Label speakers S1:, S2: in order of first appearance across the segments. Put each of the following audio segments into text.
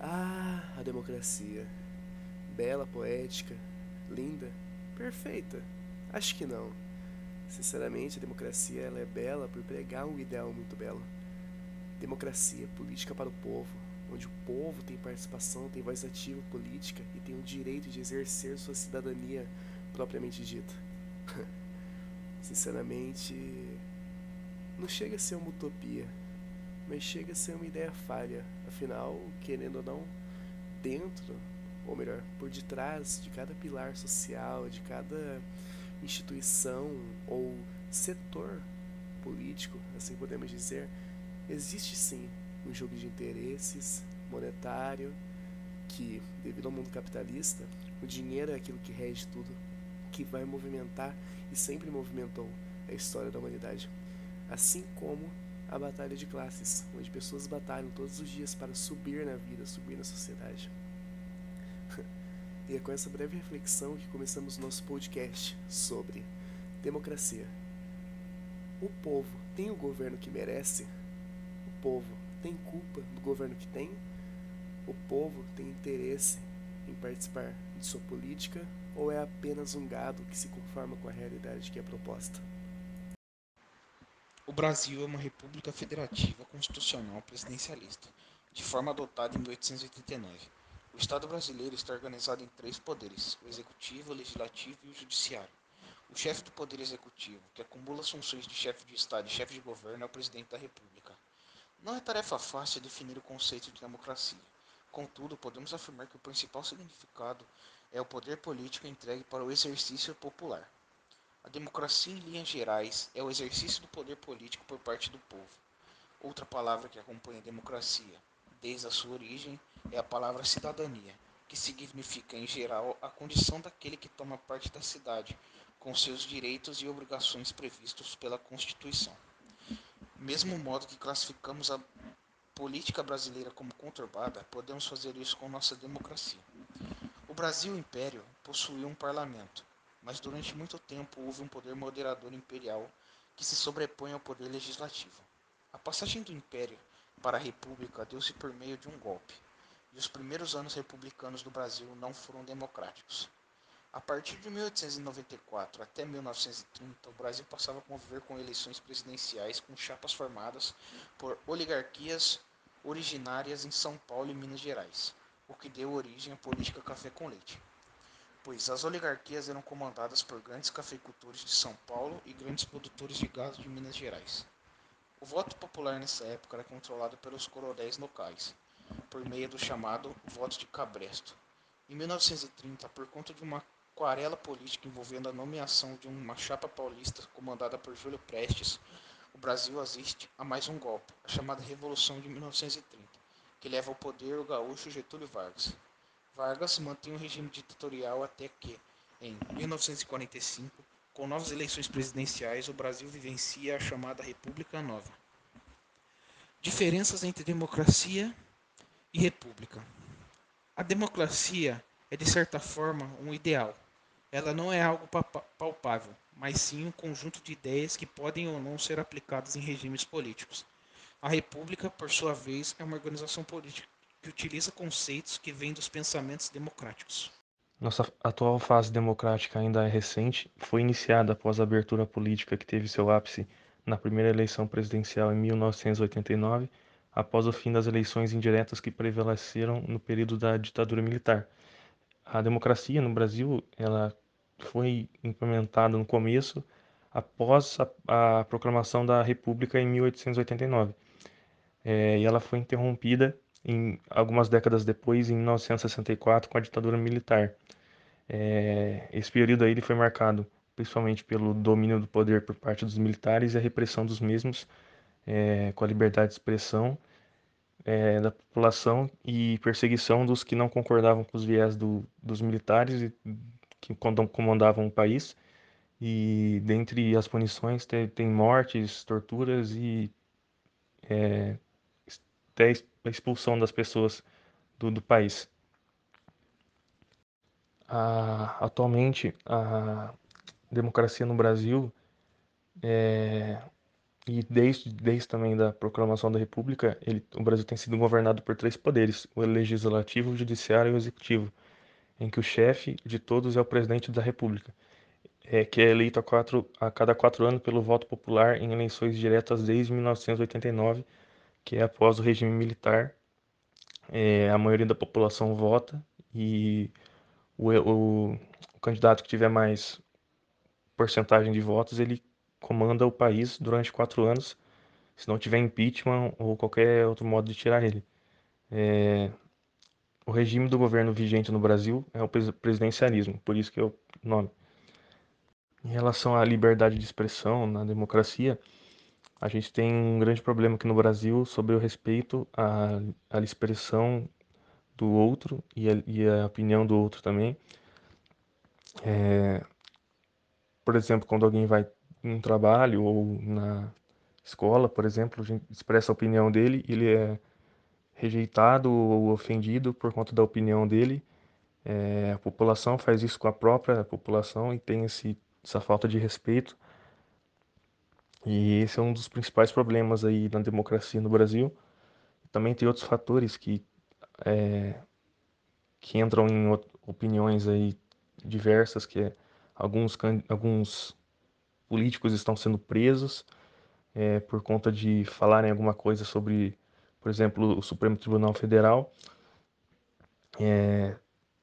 S1: Ah, a democracia. Bela, poética, linda, perfeita. Acho que não. Sinceramente, a democracia ela é bela por pregar um ideal muito belo. Democracia, política para o povo, onde o povo tem participação, tem voz ativa política e tem o direito de exercer sua cidadania propriamente dita. Sinceramente, não chega a ser uma utopia, mas chega a ser uma ideia falha. Afinal, querendo ou não, dentro, ou melhor, por detrás de cada pilar social, de cada instituição ou setor político, assim podemos dizer, existe sim um jogo de interesses monetário que, devido ao mundo capitalista, o dinheiro é aquilo que rege tudo, que vai movimentar e sempre movimentou a história da humanidade. Assim como a batalha de classes, onde pessoas batalham todos os dias para subir na vida, subir na sociedade. e é com essa breve reflexão que começamos nosso podcast sobre democracia. O povo tem o governo que merece? O povo tem culpa do governo que tem? O povo tem interesse em participar de sua política ou é apenas um gado que se conforma com a realidade que é proposta?
S2: O Brasil é uma república federativa constitucional presidencialista, de forma adotada em 1889. O Estado brasileiro está organizado em três poderes: o executivo, o legislativo e o judiciário. O chefe do poder executivo, que acumula as funções de chefe de Estado e chefe de governo, é o presidente da República. Não é tarefa fácil definir o conceito de democracia. Contudo, podemos afirmar que o principal significado é o poder político entregue para o exercício popular. A democracia, em linhas gerais, é o exercício do poder político por parte do povo. Outra palavra que acompanha a democracia, desde a sua origem, é a palavra cidadania, que significa, em geral, a condição daquele que toma parte da cidade, com seus direitos e obrigações previstos pela Constituição. Mesmo modo que classificamos a política brasileira como conturbada, podemos fazer isso com nossa democracia. O Brasil Império possuía um parlamento, mas durante muito tempo houve um poder moderador imperial que se sobrepõe ao poder legislativo. A passagem do Império para a República deu-se por meio de um golpe, e os primeiros anos republicanos do Brasil não foram democráticos. A partir de 1894 até 1930, o Brasil passava a conviver com eleições presidenciais com chapas formadas por oligarquias originárias em São Paulo e Minas Gerais, o que deu origem à política café com leite pois as oligarquias eram comandadas por grandes cafeicultores de São Paulo e grandes produtores de gado de Minas Gerais. O voto popular nessa época era controlado pelos coronéis locais, por meio do chamado voto de cabresto. Em 1930, por conta de uma aquarela política envolvendo a nomeação de uma chapa paulista comandada por Júlio Prestes, o Brasil assiste a mais um golpe, a chamada Revolução de 1930, que leva ao poder o gaúcho Getúlio Vargas. Vargas mantém o regime ditatorial até que, em 1945, com novas eleições presidenciais, o Brasil vivencia a chamada República Nova. Diferenças entre democracia e república. A democracia é, de certa forma, um ideal. Ela não é algo palpável, mas sim um conjunto de ideias que podem ou não ser aplicadas em regimes políticos. A república, por sua vez, é uma organização política que utiliza conceitos que vêm dos pensamentos democráticos.
S3: Nossa atual fase democrática ainda é recente, foi iniciada após a abertura política que teve seu ápice na primeira eleição presidencial em 1989, após o fim das eleições indiretas que prevaleceram no período da ditadura militar. A democracia no Brasil, ela foi implementada no começo após a, a proclamação da República em 1889. É, e ela foi interrompida em algumas décadas depois, em 1964, com a ditadura militar. É, esse período aí ele foi marcado principalmente pelo domínio do poder por parte dos militares e a repressão dos mesmos, é, com a liberdade de expressão é, da população e perseguição dos que não concordavam com os viés do, dos militares e, que comandavam o país. E dentre as punições tem, tem mortes, torturas e é, até a expulsão das pessoas do, do país. Ah, atualmente, a democracia no Brasil é, e desde, desde também da proclamação da República, ele, o Brasil tem sido governado por três poderes: o legislativo, o judiciário e o executivo, em que o chefe de todos é o presidente da República, é, que é eleito a, quatro, a cada quatro anos pelo voto popular em eleições diretas desde 1989, que é após o regime militar. É, a maioria da população vota e o, o, o candidato que tiver mais porcentagem de votos, ele comanda o país durante quatro anos, se não tiver impeachment ou qualquer outro modo de tirar ele. É... O regime do governo vigente no Brasil é o presidencialismo, por isso que é o nome. Em relação à liberdade de expressão na democracia, a gente tem um grande problema aqui no Brasil sobre o respeito à, à expressão do outro e a, e a opinião do outro também. É, por exemplo, quando alguém vai um trabalho ou na escola, por exemplo, a gente expressa a opinião dele, ele é rejeitado ou ofendido por conta da opinião dele. É, a população faz isso com a própria população e tem esse, essa falta de respeito. E esse é um dos principais problemas aí na democracia no Brasil. Também tem outros fatores que, é, que entram em opiniões aí diversas, que é alguns, alguns políticos estão sendo presos é, por conta de falarem alguma coisa sobre, por exemplo, o Supremo Tribunal Federal. É,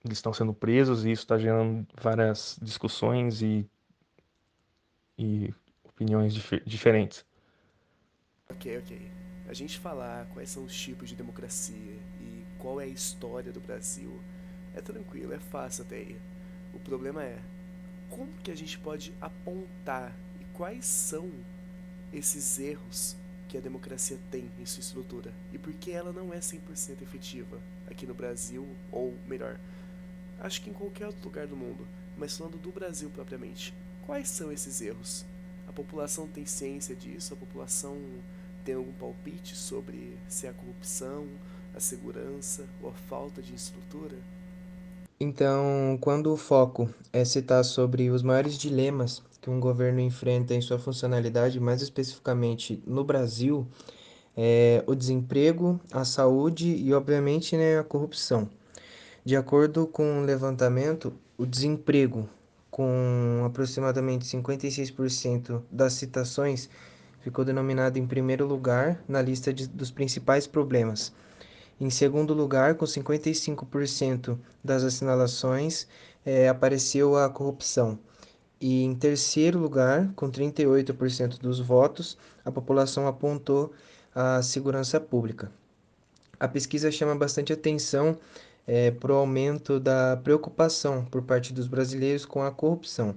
S3: eles estão sendo presos e isso está gerando várias discussões e, e opiniões dif diferentes.
S1: Ok, ok. A gente falar quais são os tipos de democracia e qual é a história do Brasil é tranquilo, é fácil até aí. O problema é como que a gente pode apontar e quais são esses erros que a democracia tem em sua estrutura e por que ela não é 100% efetiva aqui no Brasil, ou melhor, acho que em qualquer outro lugar do mundo, mas falando do Brasil propriamente. Quais são esses erros? A população tem ciência disso? A população tem algum palpite sobre se é a corrupção, a segurança ou a falta de estrutura?
S4: Então, quando o foco é citar sobre os maiores dilemas que um governo enfrenta em sua funcionalidade, mais especificamente no Brasil, é o desemprego, a saúde e, obviamente, né, a corrupção. De acordo com o levantamento, o desemprego, com aproximadamente 56% das citações, ficou denominado em primeiro lugar na lista de, dos principais problemas em segundo lugar, com 55% das assinalações, é, apareceu a corrupção. E em terceiro lugar, com 38% dos votos, a população apontou a segurança pública. A pesquisa chama bastante atenção é, para o aumento da preocupação por parte dos brasileiros com a corrupção.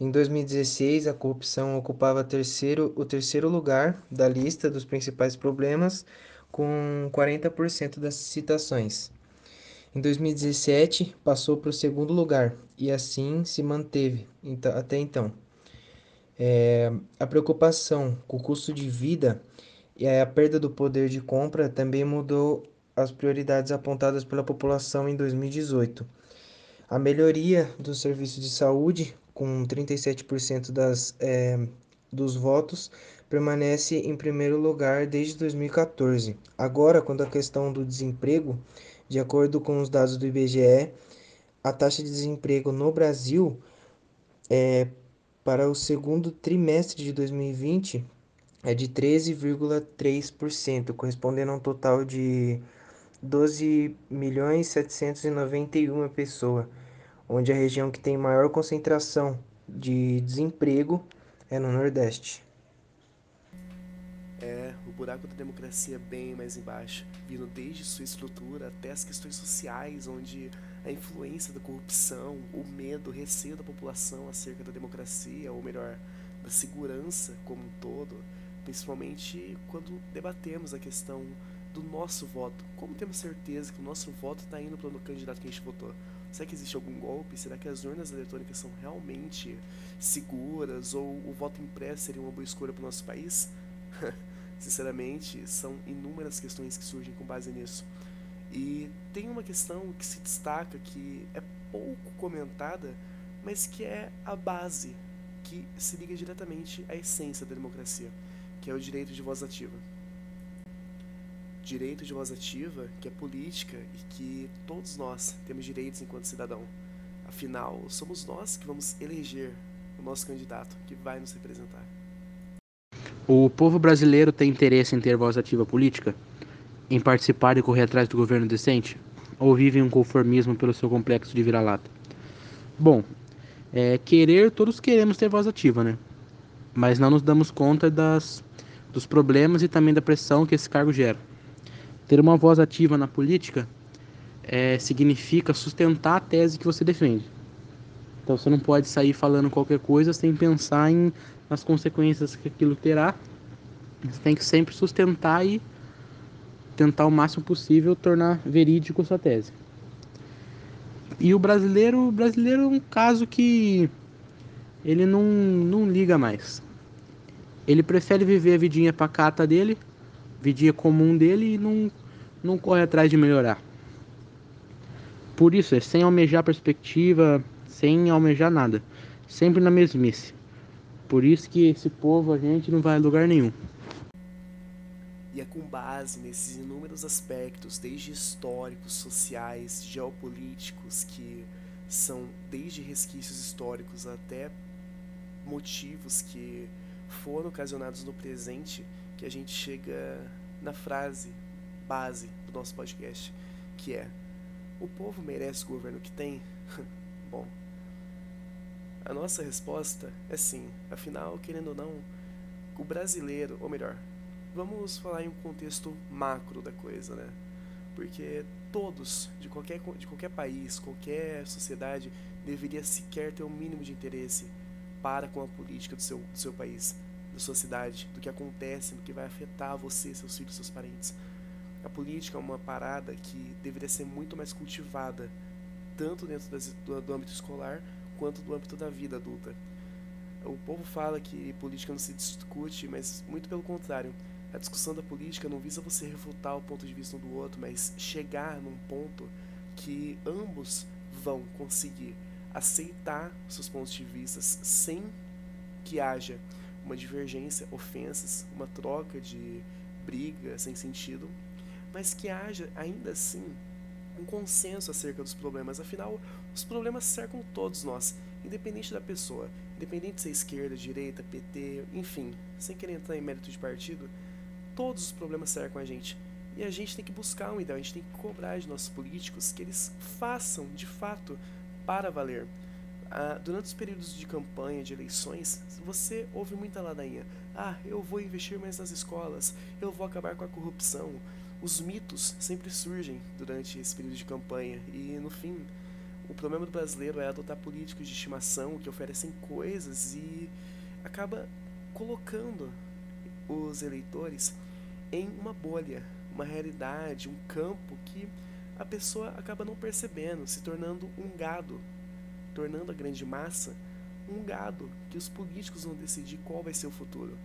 S4: Em 2016, a corrupção ocupava terceiro, o terceiro lugar da lista dos principais problemas, com 40% das citações. Em 2017, passou para o segundo lugar e assim se manteve até então. É, a preocupação com o custo de vida e a perda do poder de compra também mudou as prioridades apontadas pela população em 2018. A melhoria do serviço de saúde, com 37% das, é, dos votos, permanece em primeiro lugar desde 2014. Agora, quando a questão do desemprego, de acordo com os dados do IBGE, a taxa de desemprego no Brasil é, para o segundo trimestre de 2020 é de 13,3%, correspondendo a um total de 12 milhões 791 pessoas, onde a região que tem maior concentração de desemprego é no Nordeste.
S1: É, o buraco da democracia é bem mais embaixo, vindo desde sua estrutura até as questões sociais, onde a influência da corrupção, o medo, o receio da população acerca da democracia, ou melhor, da segurança como um todo, principalmente quando debatemos a questão do nosso voto. Como temos certeza que o nosso voto está indo para o candidato que a gente votou? Será que existe algum golpe? Será que as urnas eletrônicas são realmente seguras? Ou o voto impresso seria uma boa escolha para o nosso país? Sinceramente, são inúmeras questões que surgem com base nisso. E tem uma questão que se destaca que é pouco comentada, mas que é a base que se liga diretamente à essência da democracia, que é o direito de voz ativa. Direito de voz ativa, que é política e que todos nós temos direitos enquanto cidadão. Afinal, somos nós que vamos eleger o nosso candidato que vai nos representar.
S5: O povo brasileiro tem interesse em ter voz ativa política? Em participar e correr atrás do governo decente? Ou vive um conformismo pelo seu complexo de vira-lata? Bom, é, querer, todos queremos ter voz ativa, né? Mas não nos damos conta das, dos problemas e também da pressão que esse cargo gera. Ter uma voz ativa na política é, significa sustentar a tese que você defende. Então você não pode sair falando qualquer coisa sem pensar em, nas consequências que aquilo terá. Você tem que sempre sustentar e tentar o máximo possível tornar verídico sua tese. E o brasileiro, o brasileiro é um caso que ele não, não liga mais. Ele prefere viver a vidinha pacata dele, vidinha comum dele e não, não corre atrás de melhorar. Por isso, é sem almejar perspectiva, sem almejar nada. Sempre na mesmice. Por isso que esse povo, a gente, não vai a lugar nenhum.
S1: E é com base nesses inúmeros aspectos, desde históricos, sociais, geopolíticos, que são desde resquícios históricos até motivos que foram ocasionados no presente, que a gente chega na frase base do nosso podcast, que é: O povo merece o governo que tem? Bom, a nossa resposta é sim. Afinal, querendo ou não, o brasileiro, ou melhor, vamos falar em um contexto macro da coisa, né? Porque todos, de qualquer, de qualquer país, qualquer sociedade, deveria sequer ter o um mínimo de interesse para com a política do seu, do seu país, da sua cidade, do que acontece, do que vai afetar você, seus filhos, seus parentes. A política é uma parada que deveria ser muito mais cultivada, tanto dentro das, do, do âmbito escolar quanto do âmbito da vida adulta. O povo fala que política não se discute, mas muito pelo contrário a discussão da política não visa você refutar o ponto de vista um do outro, mas chegar num ponto que ambos vão conseguir aceitar seus pontos de vista sem que haja uma divergência, ofensas, uma troca de briga sem sentido, mas que haja ainda assim um consenso acerca dos problemas. Afinal, os problemas cercam todos nós, independente da pessoa, independente se é esquerda, direita, PT, enfim, sem querer entrar em mérito de partido, todos os problemas cercam a gente. E a gente tem que buscar um ideal, a gente tem que cobrar de nossos políticos que eles façam de fato para valer. Ah, durante os períodos de campanha, de eleições, você ouve muita ladainha. Ah, eu vou investir mais nas escolas, eu vou acabar com a corrupção. Os mitos sempre surgem durante esse período de campanha. E, no fim, o problema do brasileiro é adotar políticos de estimação que oferecem coisas e acaba colocando os eleitores em uma bolha, uma realidade, um campo que a pessoa acaba não percebendo, se tornando um gado, tornando a grande massa um gado que os políticos vão decidir qual vai ser o futuro,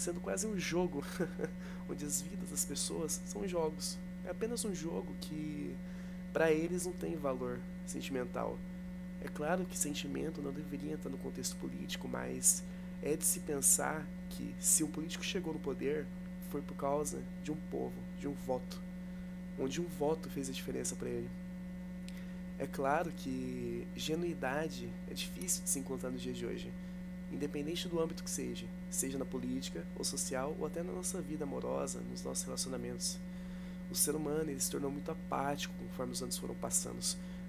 S1: sendo quase um jogo onde as vidas das pessoas são jogos. É apenas um jogo que para eles não tem valor sentimental. É claro que sentimento não deveria entrar no contexto político, mas é de se pensar que se um político chegou no poder foi por causa de um povo, de um voto, onde um voto fez a diferença para ele. É claro que genuidade é difícil de se encontrar nos dias de hoje, independente do âmbito que seja, seja na política ou social ou até na nossa vida amorosa, nos nossos relacionamentos. O ser humano se tornou muito apático conforme os anos foram passando.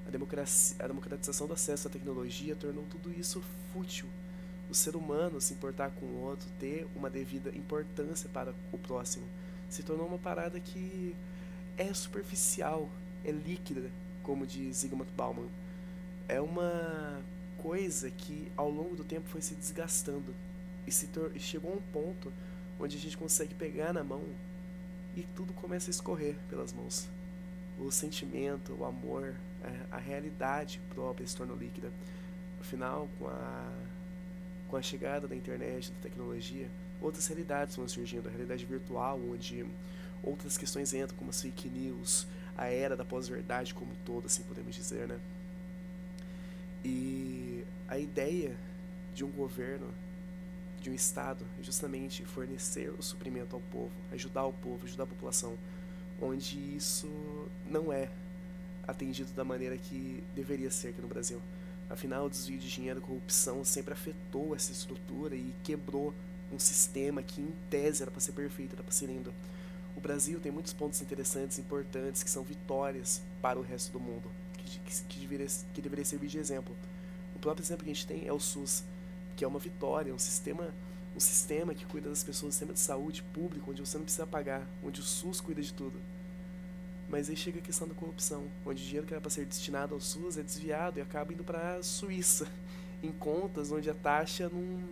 S1: A, democracia, a democratização do acesso à tecnologia tornou tudo isso fútil o ser humano se importar com o outro, ter uma devida importância para o próximo, se tornou uma parada que é superficial, é líquida, como diz Zygmunt Bauman. É uma coisa que ao longo do tempo foi se desgastando e se chegou a um ponto onde a gente consegue pegar na mão e tudo começa a escorrer pelas mãos. O sentimento, o amor, a realidade própria se tornou líquida. Afinal, com a com a chegada da internet, da tecnologia, outras realidades vão surgindo. A realidade virtual, onde outras questões entram, como as fake news, a era da pós-verdade como todo, assim podemos dizer, né? E a ideia de um governo de um Estado justamente fornecer o suprimento ao povo, ajudar o povo, ajudar a população, onde isso não é atendido da maneira que deveria ser aqui no Brasil. Afinal, o desvio de dinheiro e corrupção sempre afetou essa estrutura e quebrou um sistema que, em tese, era para ser perfeito, era para ser lindo. O Brasil tem muitos pontos interessantes, importantes, que são vitórias para o resto do mundo, que, que, que, deveria, que deveria servir de exemplo. O próprio exemplo que a gente tem é o SUS, que é uma vitória, um sistema, um sistema que cuida das pessoas, um sistema de saúde público, onde você não precisa pagar, onde o SUS cuida de tudo. Mas aí chega a questão da corrupção, onde o dinheiro que era para ser destinado ao SUS é desviado e acaba indo para a Suíça, em contas onde a taxa não,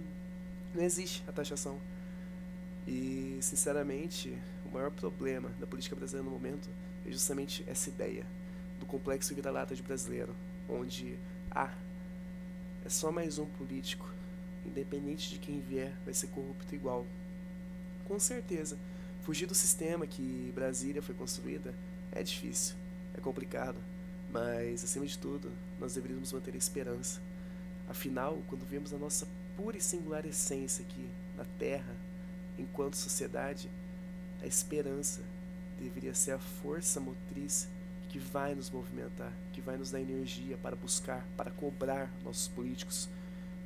S1: não existe, a taxação. E, sinceramente, o maior problema da política brasileira no momento é justamente essa ideia do complexo vira-lata de brasileiro, onde, ah, é só mais um político, independente de quem vier, vai ser corrupto igual. Com certeza, fugir do sistema que Brasília foi construída é difícil, é complicado, mas acima de tudo, nós deveríamos manter a esperança. Afinal, quando vemos a nossa pura e singular essência aqui na Terra, enquanto sociedade, a esperança deveria ser a força motriz que vai nos movimentar, que vai nos dar energia para buscar, para cobrar nossos políticos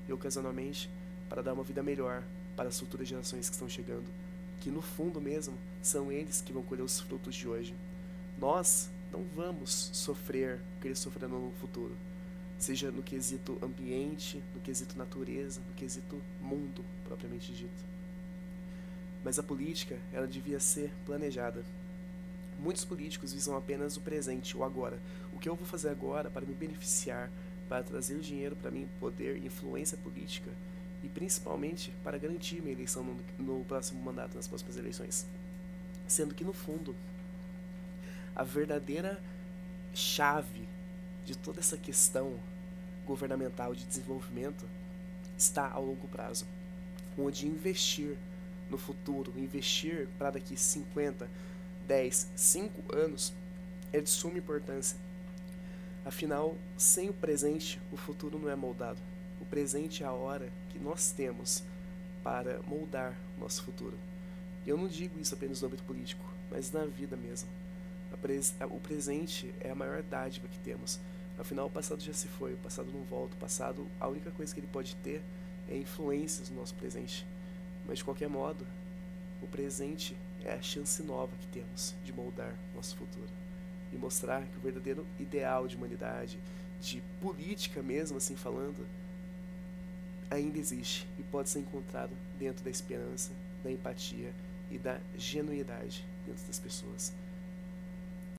S1: e ocasionalmente para dar uma vida melhor para as futuras gerações que estão chegando, que no fundo mesmo são eles que vão colher os frutos de hoje nós não vamos sofrer o que eles sofrerão no futuro. Seja no quesito ambiente, no quesito natureza, no quesito mundo, propriamente dito. Mas a política, ela devia ser planejada. Muitos políticos visam apenas o presente, o agora. O que eu vou fazer agora para me beneficiar, para trazer dinheiro para mim, poder, influência política e principalmente para garantir minha eleição no, no próximo mandato, nas próximas eleições. Sendo que no fundo, a verdadeira chave de toda essa questão governamental de desenvolvimento está ao longo prazo, onde investir no futuro, investir para daqui 50, 10, 5 anos é de suma importância. Afinal, sem o presente, o futuro não é moldado. O presente é a hora que nós temos para moldar o nosso futuro. E eu não digo isso apenas no âmbito político, mas na vida mesmo o presente é a maior dádiva que temos. Afinal, o passado já se foi, o passado não volta. O passado, a única coisa que ele pode ter é influências no nosso presente. Mas, de qualquer modo, o presente é a chance nova que temos de moldar nosso futuro e mostrar que o verdadeiro ideal de humanidade, de política mesmo, assim falando, ainda existe e pode ser encontrado dentro da esperança, da empatia e da genuidade dentro das pessoas.